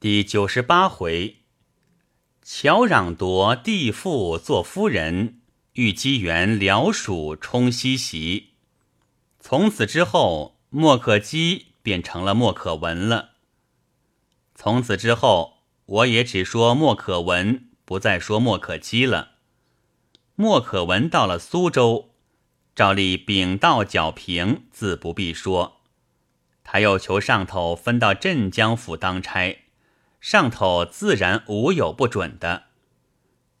第九十八回，乔壤夺地父做夫人，遇机缘辽蜀冲西袭。从此之后，莫可基变成了莫可文了。从此之后，我也只说莫可文，不再说莫可基了。莫可文到了苏州，照例禀到剿平，自不必说。他又求上头分到镇江府当差。上头自然无有不准的。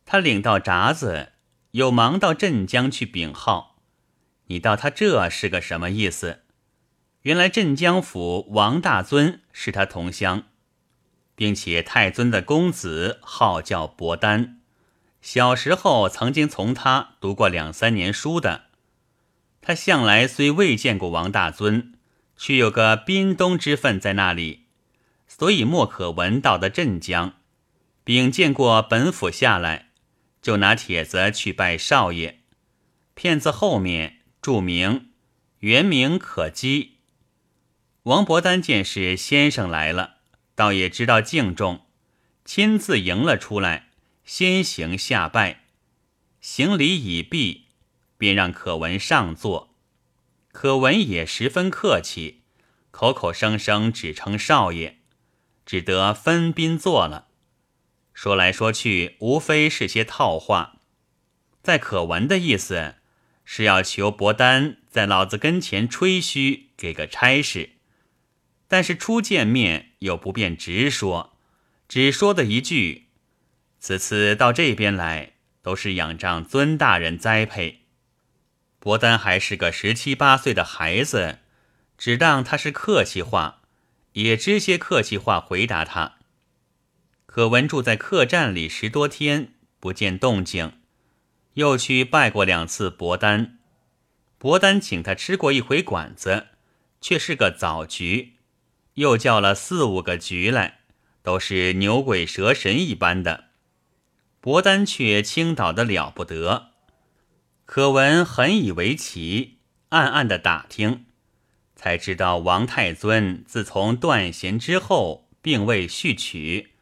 他领到札子，又忙到镇江去禀号。你道他这是个什么意思？原来镇江府王大尊是他同乡，并且太尊的公子号叫伯丹，小时候曾经从他读过两三年书的。他向来虽未见过王大尊，却有个滨东之分在那里。所以莫可闻到的镇江，禀见过本府下来，就拿帖子去拜少爷。片子后面注明原名可基。王伯丹见是先生来了，倒也知道敬重，亲自迎了出来，先行下拜，行礼已毕，便让可闻上座。可闻也十分客气，口口声声只称少爷。只得分宾坐了，说来说去，无非是些套话。在可闻的意思是要求伯丹在老子跟前吹嘘，给个差事。但是初见面又不便直说，只说的一句：“此次到这边来，都是仰仗尊大人栽培。”伯丹还是个十七八岁的孩子，只当他是客气话。也知些客气话回答他。可闻住在客栈里十多天，不见动静，又去拜过两次伯丹。伯丹请他吃过一回馆子，却是个早局，又叫了四五个局来，都是牛鬼蛇神一般的。伯丹却倾倒的了不得。可闻很以为奇，暗暗的打听。才知道王太尊自从断弦之后，并未续娶，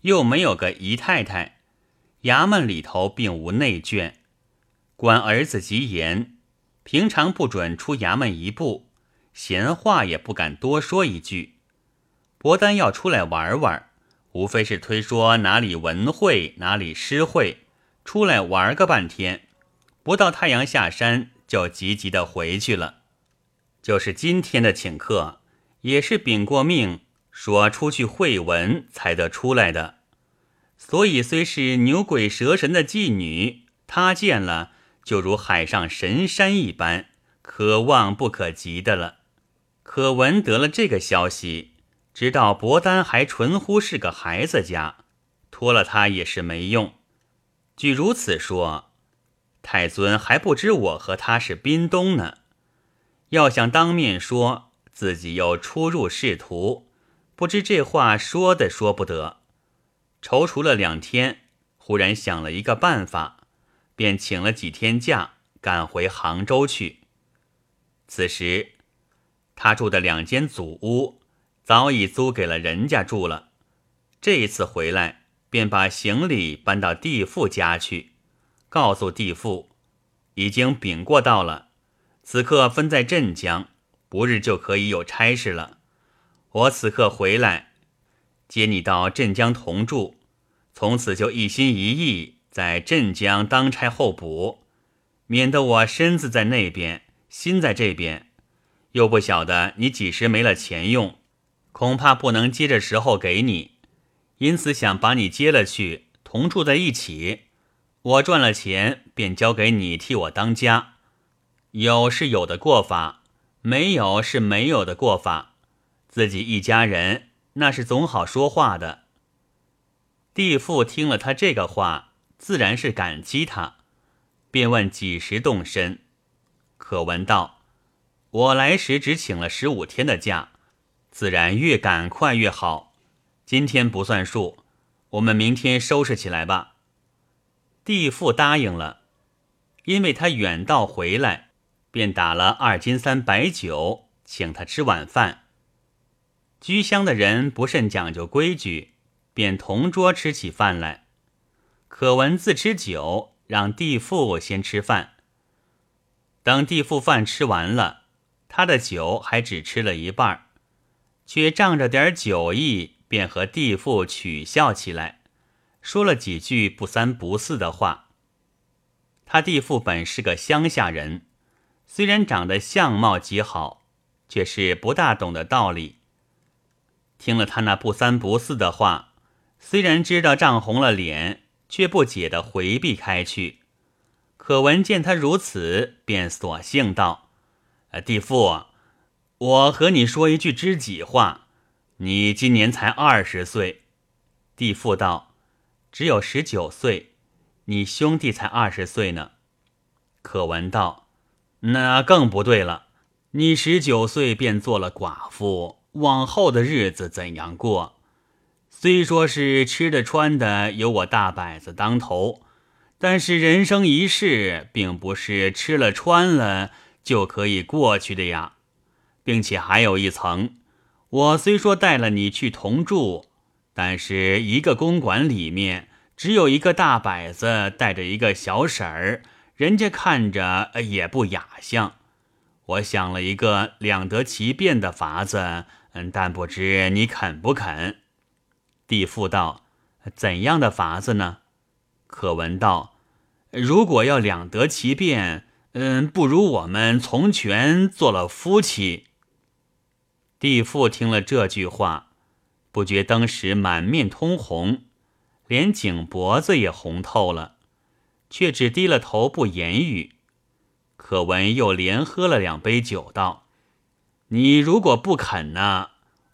又没有个姨太太，衙门里头并无内眷，管儿子极严，平常不准出衙门一步，闲话也不敢多说一句。伯丹要出来玩玩，无非是推说哪里文会，哪里诗会，出来玩个半天，不到太阳下山，就急急的回去了。就是今天的请客，也是禀过命，说出去会文才得出来的。所以虽是牛鬼蛇神的妓女，他见了就如海上神山一般，可望不可及的了。可闻得了这个消息，知道伯丹还纯乎是个孩子家，拖了他也是没用。据如此说，太尊还不知我和他是宾东呢。要想当面说自己又初入仕途，不知这话说的说不得。踌躇了两天，忽然想了一个办法，便请了几天假，赶回杭州去。此时他住的两间祖屋早已租给了人家住了。这一次回来，便把行李搬到地父家去，告诉地父已经禀过到了。此刻分在镇江，不日就可以有差事了。我此刻回来，接你到镇江同住，从此就一心一意在镇江当差候补，免得我身子在那边，心在这边，又不晓得你几时没了钱用，恐怕不能接着时候给你，因此想把你接了去，同住在一起。我赚了钱，便交给你替我当家。有是有的过法，没有是没有的过法。自己一家人那是总好说话的。地父听了他这个话，自然是感激他，便问几时动身。可闻道：“我来时只请了十五天的假，自然越赶快越好。今天不算数，我们明天收拾起来吧。”地父答应了，因为他远道回来。便打了二斤三白酒，请他吃晚饭。居乡的人不甚讲究规矩，便同桌吃起饭来。可闻自吃酒，让地父先吃饭。等地父饭吃完了，他的酒还只吃了一半，却仗着点酒意，便和地父取笑起来，说了几句不三不四的话。他地父本是个乡下人，虽然长得相貌极好，却是不大懂得道理。听了他那不三不四的话，虽然知道涨红了脸，却不解的回避开去。可闻见他如此，便索性道：“呃地父，我和你说一句知己话。你今年才二十岁。”地父道：“只有十九岁，你兄弟才二十岁呢。”可闻道：“那更不对了。你十九岁便做了寡妇，往后的日子怎样过？虽说是吃的穿的有我大摆子当头。”但是人生一世，并不是吃了穿了就可以过去的呀，并且还有一层，我虽说带了你去同住，但是一个公馆里面只有一个大摆子带着一个小婶儿，人家看着也不雅相。我想了一个两得其便的法子，嗯，但不知你肯不肯？地父道：“怎样的法子呢？”可闻道：“如果要两得其便，嗯，不如我们从权做了夫妻。”地父听了这句话，不觉当时满面通红，连颈脖子也红透了，却只低了头不言语。可闻又连喝了两杯酒，道：“你如果不肯呢，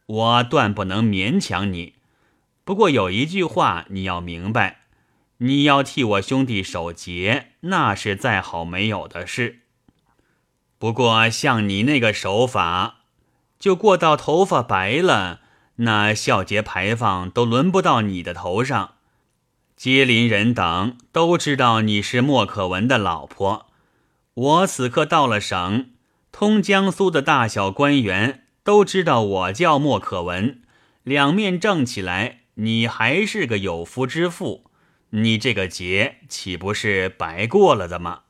我断不能勉强你。不过有一句话你要明白。”你要替我兄弟守节，那是再好没有的事。不过像你那个手法，就过到头发白了，那孝节牌坊都轮不到你的头上。街邻人等都知道你是莫可文的老婆。我此刻到了省，通江苏的大小官员都知道我叫莫可文。两面正起来，你还是个有夫之妇。你这个节岂不是白过了的吗？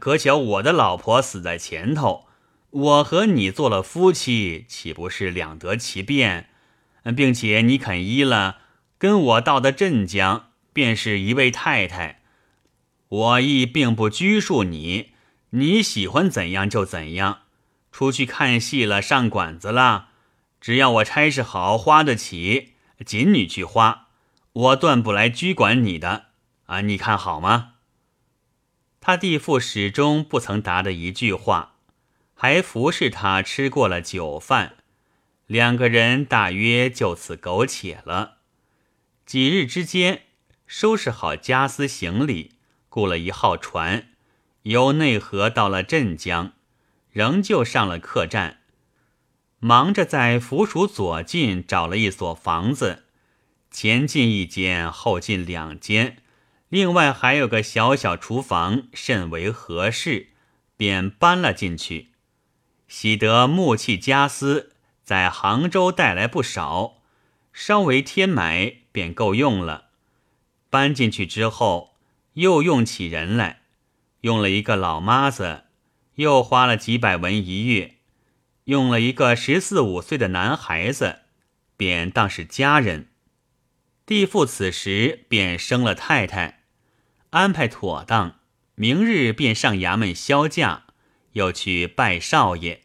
可巧我的老婆死在前头，我和你做了夫妻，岂不是两得其便？并且你肯依了，跟我到的镇江，便是一位太太。我亦并不拘束你，你喜欢怎样就怎样。出去看戏了，上馆子了，只要我差事好，花得起，仅你去花。我断不来拘管你的啊！你看好吗？他弟父始终不曾答的一句话，还服侍他吃过了酒饭，两个人大约就此苟且了。几日之间，收拾好家私行李，雇了一号船，由内河到了镇江，仍旧上了客栈，忙着在府署左近找了一所房子。前进一间，后进两间，另外还有个小小厨房，甚为合适，便搬了进去。喜得木器家私在杭州带来不少，稍微添买便够用了。搬进去之后，又用起人来，用了一个老妈子，又花了几百文一月，用了一个十四五岁的男孩子，便当是家人。地父此时便生了太太，安排妥当，明日便上衙门销假，又去拜少爷。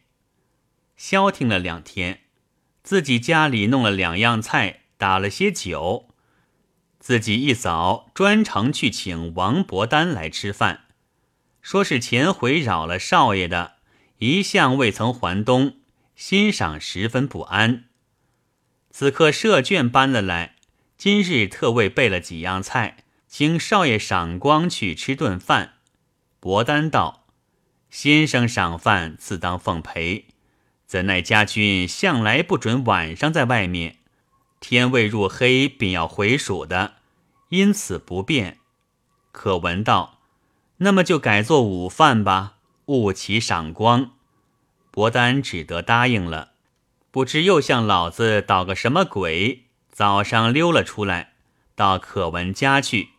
消停了两天，自己家里弄了两样菜，打了些酒，自己一早专程去请王伯丹来吃饭，说是前回扰了少爷的，一向未曾还东，欣赏十分不安。此刻设卷搬了来。今日特为备了几样菜，请少爷赏光去吃顿饭。伯丹道：“先生赏饭自当奉陪，怎奈家君向来不准晚上在外面，天未入黑便要回蜀的，因此不便。”可闻道：“那么就改做午饭吧，勿起赏光。”伯丹只得答应了，不知又向老子捣个什么鬼。早上溜了出来，到可文家去。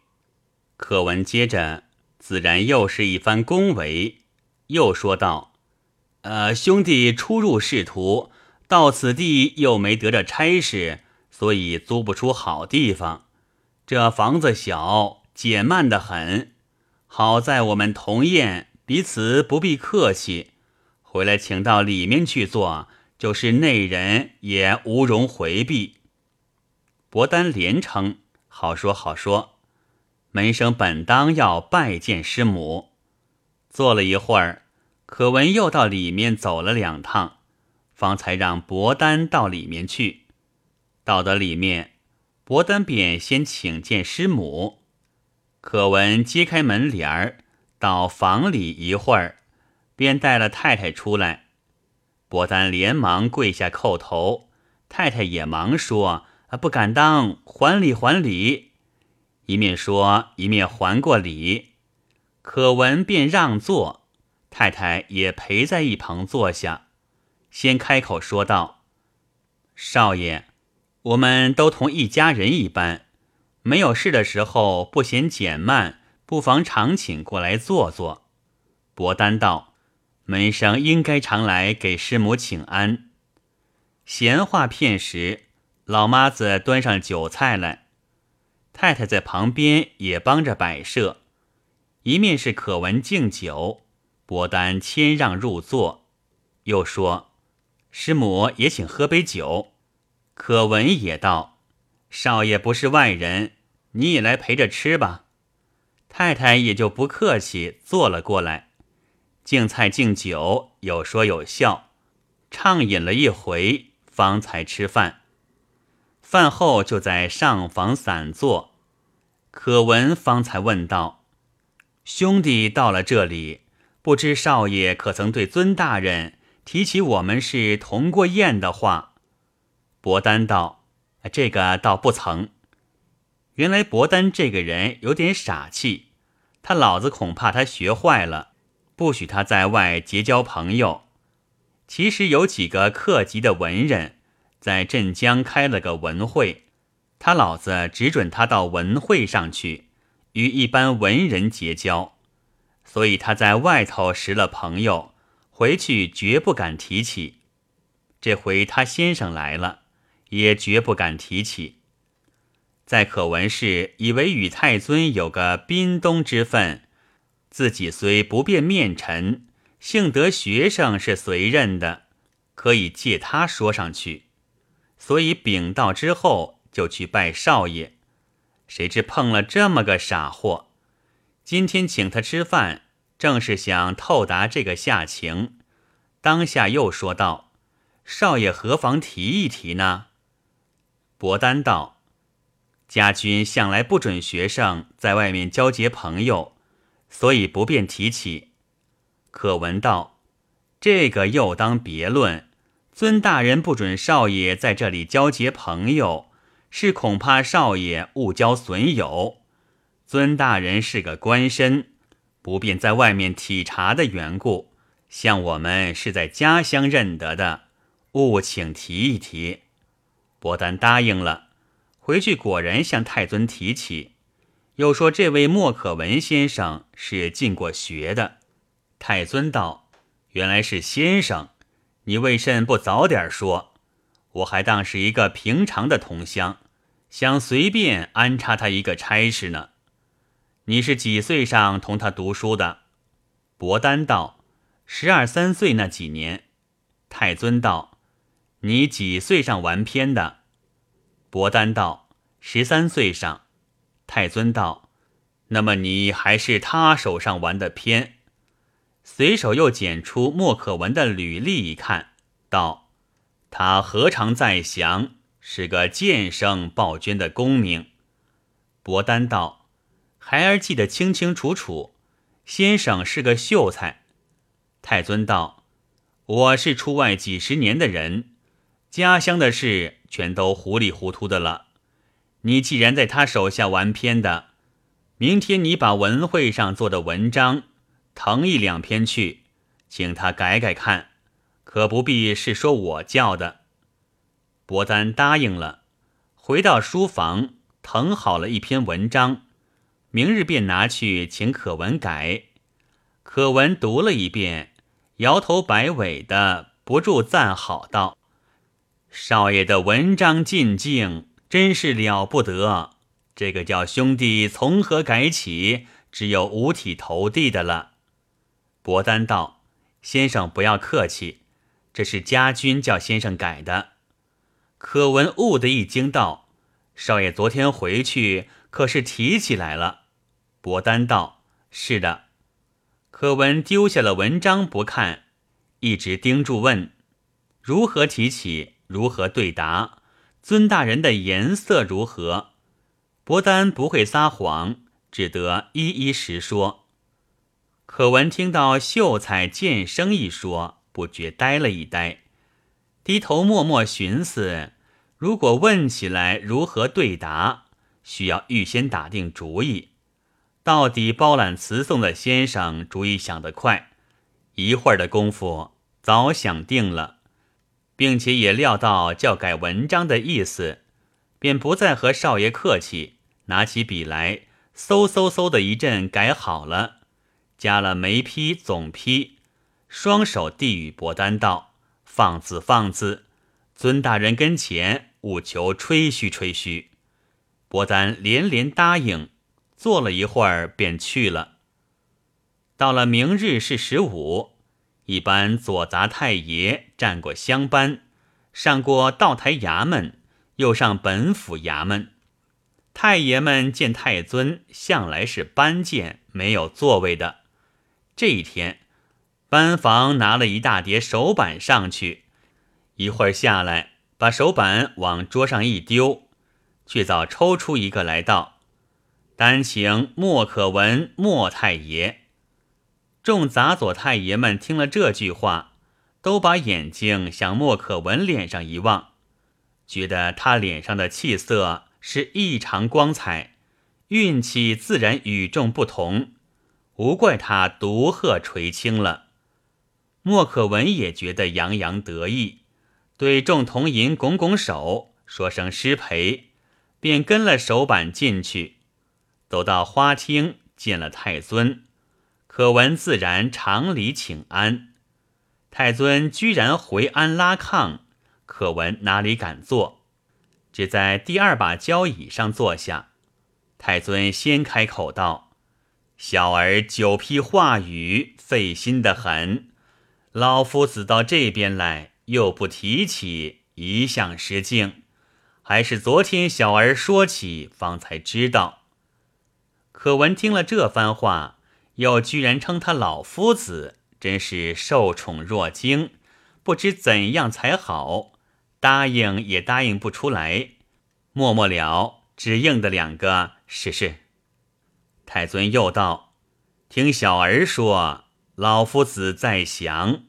可文接着自然又是一番恭维，又说道：“呃，兄弟初入仕途，到此地又没得着差事，所以租不出好地方。这房子小，简慢的很。好在我们同宴，彼此不必客气。回来请到里面去坐，就是内人也无容回避。”伯丹连称：“好说好说。”门生本当要拜见师母，坐了一会儿，可闻又到里面走了两趟，方才让伯丹到里面去。到得里面，伯丹便先请见师母。可闻揭开门帘儿，到房里一会儿，便带了太太出来。伯丹连忙跪下叩头，太太也忙说：“啊，不敢当，还礼还礼。”一面说，一面还过礼，可闻便让座，太太也陪在一旁坐下，先开口说道：“少爷，我们都同一家人一般，没有事的时候不嫌减慢，不妨常请过来坐坐。”伯丹道：“门生应该常来给师母请安。”闲话片时，老妈子端上酒菜来。太太在旁边也帮着摆设，一面是可闻敬酒，伯丹谦让入座，又说：“师母也请喝杯酒。”可闻也道：“少爷不是外人，你也来陪着吃吧。”太太也就不客气，坐了过来，敬菜敬酒，有说有笑，畅饮了一回，方才吃饭。饭后就在上房散坐。可闻方才问道：“兄弟到了这里，不知少爷可曾对尊大人提起我们是同过宴的话？”伯丹道：“这个倒不曾。原来伯丹这个人有点傻气，他老子恐怕他学坏了，不许他在外结交朋友。其实有几个客籍的文人，在镇江开了个文会。”他老子只准他到文会上去，与一般文人结交，所以他在外头识了朋友，回去绝不敢提起。这回他先生来了，也绝不敢提起。在可闻是以为与太尊有个宾东之分，自己虽不便面陈，幸得学生是随任的，可以借他说上去，所以禀到之后。就去拜少爷，谁知碰了这么个傻货。今天请他吃饭，正是想透达这个下情。当下又说道：“少爷何妨提一提呢？”伯丹道：“家君向来不准学生在外面交结朋友，所以不便提起。”可闻道：“这个又当别论。尊大人不准少爷在这里交结朋友。”是恐怕少爷误交损友，尊大人是个官绅，不便在外面体察的缘故。像我们是在家乡认得的，务请提一提。伯丹答应了，回去果然向太尊提起，又说这位莫可文先生是进过学的。太尊道：“原来是先生，你为甚不早点说？”我还当是一个平常的同乡，想随便安插他一个差事呢。你是几岁上同他读书的？伯丹道：十二三岁那几年。太尊道：你几岁上完篇的？伯丹道：十三岁上。太尊道：那么你还是他手上完的篇。随手又捡出莫可闻的履历一看，道。他何尝在降？是个剑圣报捐的功名。伯丹道：“孩儿记得清清楚楚。先生是个秀才。”太尊道：“我是出外几十年的人，家乡的事全都糊里糊涂的了。你既然在他手下玩偏的，明天你把文会上做的文章誊一两篇去，请他改改看。”可不必是说我叫的。伯丹答应了，回到书房，誊好了一篇文章，明日便拿去请可文改。可文读了一遍，摇头摆尾的，不住赞好道：“少爷的文章进境，真是了不得。这个叫兄弟从何改起？只有五体投地的了。”伯丹道：“先生不要客气，这是家君叫先生改的。”可闻兀的一惊道：“少爷昨天回去可是提起来了？”伯丹道：“是的。”可闻丢下了文章不看，一直盯住问：“如何提起？如何对答？尊大人的颜色如何？”伯丹不会撒谎，只得一一实说。可闻听到“秀才见生”一说，不觉呆了一呆，低头默默寻思。如果问起来如何对答，需要预先打定主意。到底包揽词颂的先生主意想得快，一会儿的功夫早想定了，并且也料到教改文章的意思，便不再和少爷客气，拿起笔来，嗖嗖嗖的一阵改好了，加了眉批、总批，双手递与伯丹道：“放字，放字，尊大人跟前。”务求吹嘘吹嘘，伯丹连连答应，坐了一会儿便去了。到了明日是十五，一般左杂太爷站过乡班，上过道台衙门，又上本府衙门。太爷们见太尊向来是班见，没有座位的。这一天，班房拿了一大叠手板上去，一会儿下来。把手板往桌上一丢，却早抽出一个来道：“单请莫可闻莫太爷。”众杂左太爷们听了这句话，都把眼睛向莫可文脸上一望，觉得他脸上的气色是异常光彩，运气自然与众不同，无怪他独鹤垂青了。莫可文也觉得洋洋得意。对众童银拱拱手，说声失陪，便跟了手板进去。走到花厅，见了太尊，可闻自然常礼请安。太尊居然回安拉炕，可闻哪里敢坐，只在第二把交椅上坐下。太尊先开口道：“小儿久批话语，费心的很。老夫子到这边来。”又不提起，一向失敬，还是昨天小儿说起，方才知道。可闻听了这番话，又居然称他老夫子，真是受宠若惊，不知怎样才好。答应也答应不出来，默默了，只应的两个是是。太尊又道：“听小儿说，老夫子在降。”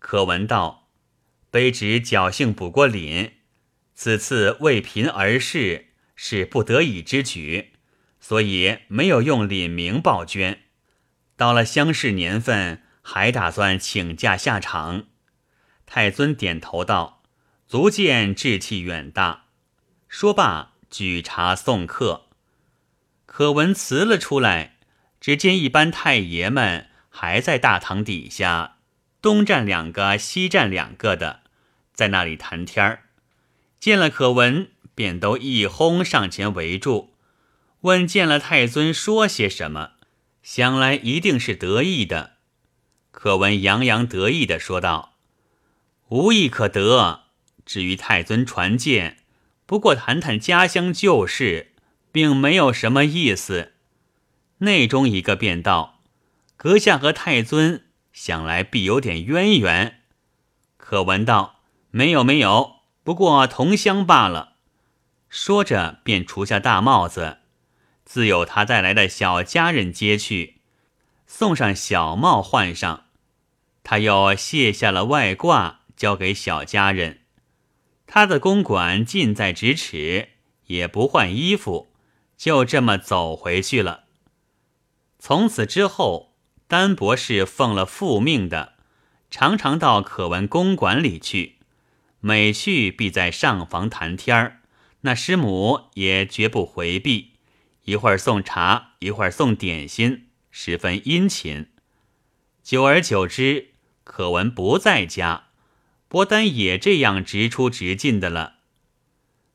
可闻道：“卑职侥幸补过廪，此次为贫而事，是不得已之举，所以没有用廪名报捐。到了乡试年份，还打算请假下场。”太尊点头道：“足见志气远大。”说罢，举茶送客。可闻辞了出来，只见一班太爷们还在大堂底下。东站两个，西站两个的，在那里谈天儿。见了可文，便都一哄上前围住，问见了太尊说些什么。想来一定是得意的。可文洋洋得意的说道：“无意可得。至于太尊传见，不过谈谈家乡旧事，并没有什么意思。”内中一个便道：“阁下和太尊。”想来必有点渊源，可闻道没有没有，不过同乡罢了。说着便除下大帽子，自有他带来的小家人接去，送上小帽换上。他又卸下了外褂，交给小家人。他的公馆近在咫尺，也不换衣服，就这么走回去了。从此之后。丹博士奉了父命的，常常到可文公馆里去，每去必在上房谈天儿，那师母也绝不回避，一会儿送茶，一会儿送点心，十分殷勤。久而久之，可闻不在家，伯丹也这样直出直进的了。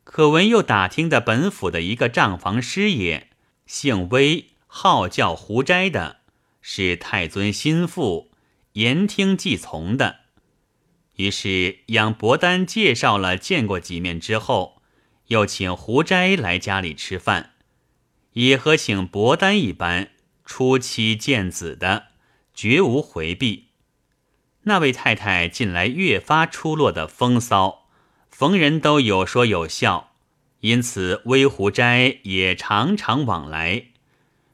可闻又打听的本府的一个账房师爷，姓威，号叫胡斋的，是太尊心腹，言听计从的。于是杨伯丹介绍了，见过几面之后。又请胡斋来家里吃饭，也和请伯丹一般，初妻见子的，绝无回避。那位太太近来越发出落的风骚，逢人都有说有笑，因此微胡斋也常常往来。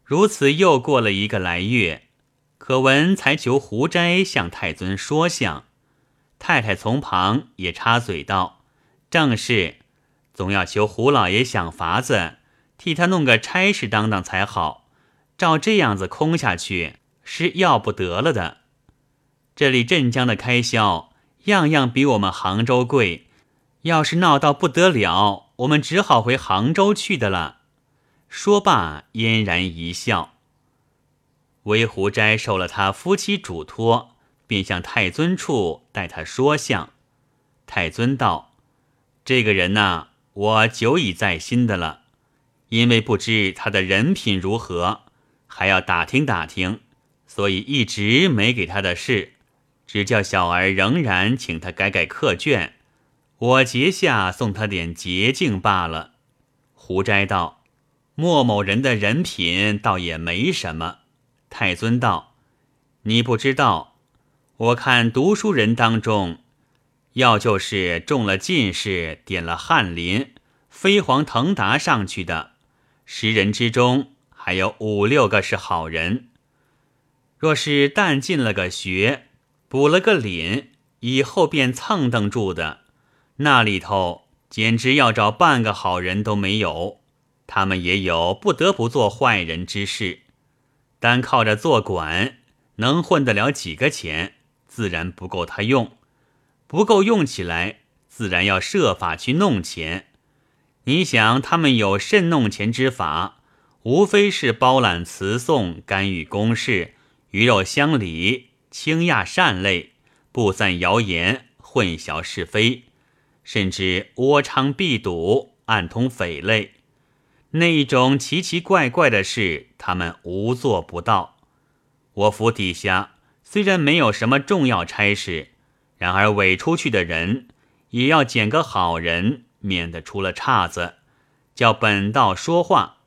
如此又过了一个来月，可闻才求胡斋向太尊说相，太太从旁也插嘴道：“正是。”总要求胡老爷想法子替他弄个差事当当才好，照这样子空下去是要不得了的。这里镇江的开销样样比我们杭州贵，要是闹到不得了，我们只好回杭州去的了。说罢，嫣然一笑。微胡斋受了他夫妻嘱托，便向太尊处带他说相。太尊道：“这个人呐。”我久已在心的了，因为不知他的人品如何，还要打听打听，所以一直没给他的事，只叫小儿仍然请他改改课卷，我节下送他点捷径罢了。胡斋道：“莫某人的人品倒也没什么。”太尊道：“你不知道，我看读书人当中。”要就是中了进士，点了翰林，飞黄腾达上去的，十人之中还有五六个是好人。若是但进了个学，补了个廪，以后便蹭蹬住的，那里头简直要找半个好人都没有。他们也有不得不做坏人之事，单靠着做官，能混得了几个钱，自然不够他用。不够用起来，自然要设法去弄钱。你想，他们有甚弄钱之法？无非是包揽词颂、干预公事、鱼肉乡里、轻压善类、布散谣言、混淆是非，甚至窝娼避赌、暗通匪类。那一种奇奇怪怪的事，他们无做不到。我府底下虽然没有什么重要差事。然而委出去的人也要拣个好人，免得出了岔子，叫本道说话。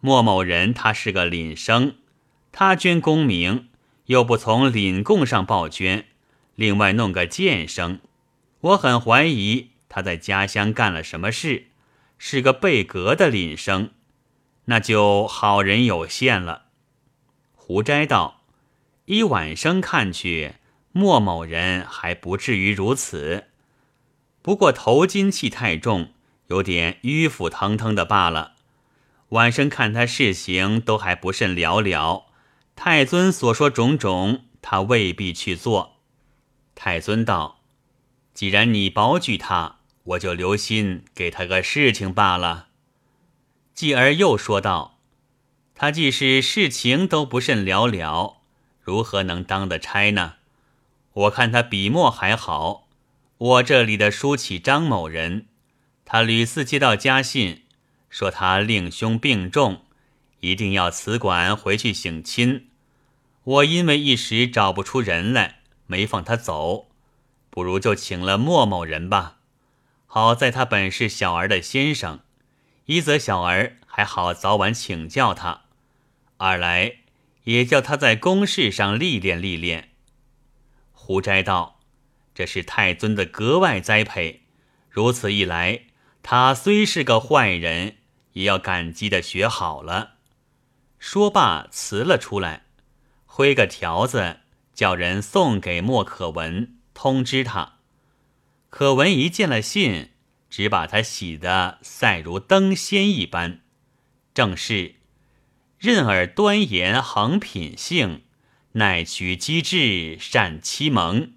莫某人他是个廪生，他捐功名又不从廪贡上报捐，另外弄个贱生，我很怀疑他在家乡干了什么事，是个被革的廪生，那就好人有限了。胡斋道：依晚生看去。莫某人还不至于如此，不过头金气太重，有点迂腐腾腾的罢了。晚生看他事情都还不甚了了，太尊所说种种，他未必去做。太尊道：“既然你保举他，我就留心给他个事情罢了。”继而又说道：“他既是事情都不甚了了，如何能当得差呢？”我看他笔墨还好，我这里的书启张某人，他屡次接到家信，说他令兄病重，一定要辞馆回去省亲。我因为一时找不出人来，没放他走，不如就请了莫某人吧。好在他本是小儿的先生，一则小儿还好早晚请教他，二来也叫他在公事上历练历练。胡斋道：“这是太尊的格外栽培，如此一来，他虽是个坏人，也要感激的学好了。”说罢辞了出来，挥个条子叫人送给莫可文，通知他。可文一见了信，只把他喜得赛如登仙一般。正是：任尔端严横品性。乃取机智善欺蒙，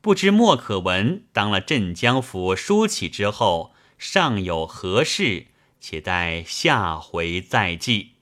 不知莫可闻当了镇江府书启之后，尚有何事？且待下回再记。